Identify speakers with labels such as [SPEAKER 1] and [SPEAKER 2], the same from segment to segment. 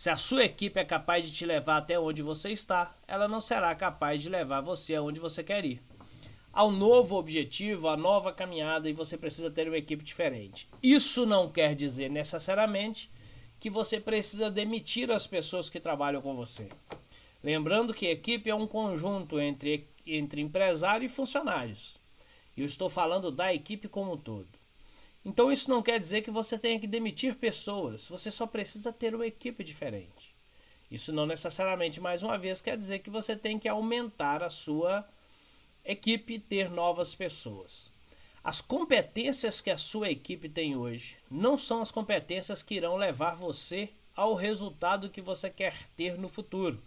[SPEAKER 1] Se a sua equipe é capaz de te levar até onde você está, ela não será capaz de levar você aonde você quer ir. Ao novo objetivo, à nova caminhada e você precisa ter uma equipe diferente. Isso não quer dizer necessariamente que você precisa demitir as pessoas que trabalham com você. Lembrando que equipe é um conjunto entre, entre empresário e funcionários. Eu estou falando da equipe como um todo. Então isso não quer dizer que você tenha que demitir pessoas, você só precisa ter uma equipe diferente. Isso não necessariamente, mais uma vez, quer dizer que você tem que aumentar a sua equipe e ter novas pessoas. As competências que a sua equipe tem hoje não são as competências que irão levar você ao resultado que você quer ter no futuro.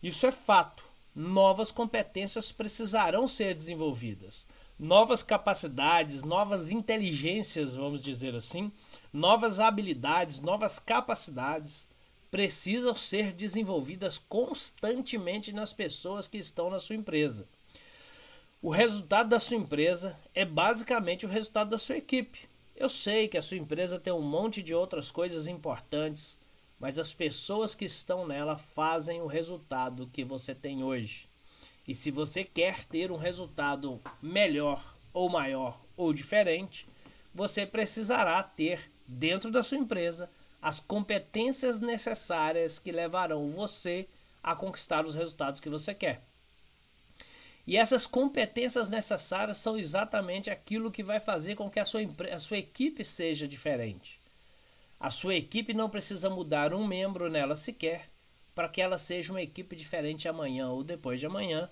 [SPEAKER 1] Isso é fato. Novas competências precisarão ser desenvolvidas novas capacidades, novas inteligências, vamos dizer assim, novas habilidades, novas capacidades precisam ser desenvolvidas constantemente nas pessoas que estão na sua empresa. O resultado da sua empresa é basicamente o resultado da sua equipe. Eu sei que a sua empresa tem um monte de outras coisas importantes, mas as pessoas que estão nela fazem o resultado que você tem hoje. E se você quer ter um resultado melhor ou maior ou diferente, você precisará ter dentro da sua empresa as competências necessárias que levarão você a conquistar os resultados que você quer. E essas competências necessárias são exatamente aquilo que vai fazer com que a sua, a sua equipe seja diferente. A sua equipe não precisa mudar um membro nela sequer, para que ela seja uma equipe diferente amanhã ou depois de amanhã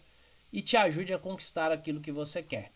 [SPEAKER 1] e te ajude a conquistar aquilo que você quer.